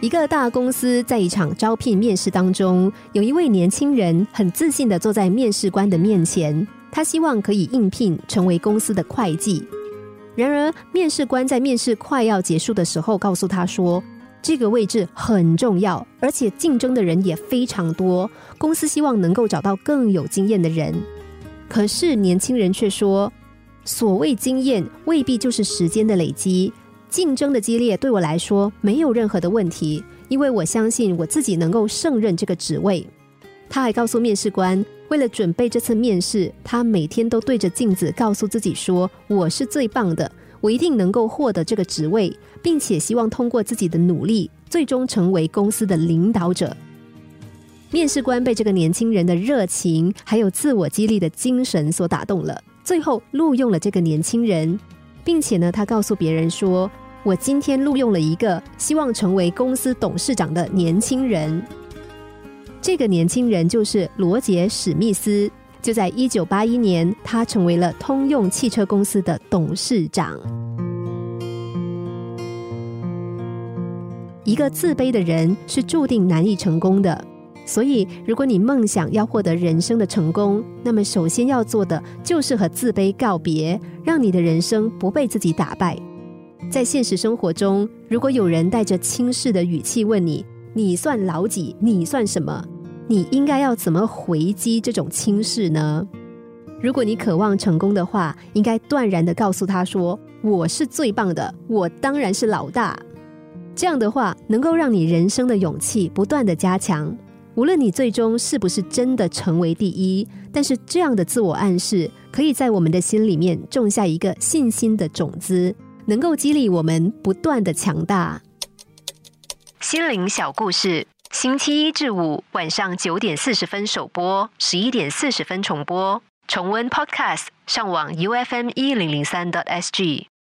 一个大公司在一场招聘面试当中，有一位年轻人很自信的坐在面试官的面前，他希望可以应聘成为公司的会计。然而，面试官在面试快要结束的时候，告诉他说，这个位置很重要，而且竞争的人也非常多，公司希望能够找到更有经验的人。可是，年轻人却说，所谓经验未必就是时间的累积。竞争的激烈对我来说没有任何的问题，因为我相信我自己能够胜任这个职位。他还告诉面试官，为了准备这次面试，他每天都对着镜子告诉自己说：“我是最棒的，我一定能够获得这个职位，并且希望通过自己的努力，最终成为公司的领导者。”面试官被这个年轻人的热情还有自我激励的精神所打动了，最后录用了这个年轻人。并且呢，他告诉别人说：“我今天录用了一个希望成为公司董事长的年轻人。这个年轻人就是罗杰·史密斯。就在一九八一年，他成为了通用汽车公司的董事长。一个自卑的人是注定难以成功的。”所以，如果你梦想要获得人生的成功，那么首先要做的就是和自卑告别，让你的人生不被自己打败。在现实生活中，如果有人带着轻视的语气问你“你算老几？你算什么？”你应该要怎么回击这种轻视呢？如果你渴望成功的话，应该断然的告诉他说：“我是最棒的，我当然是老大。”这样的话，能够让你人生的勇气不断的加强。无论你最终是不是真的成为第一，但是这样的自我暗示可以在我们的心里面种下一个信心的种子，能够激励我们不断的强大。心灵小故事，星期一至五晚上九点四十分首播，十一点四十分重播。重温 Podcast，上网 U F M 一零零三 t S G。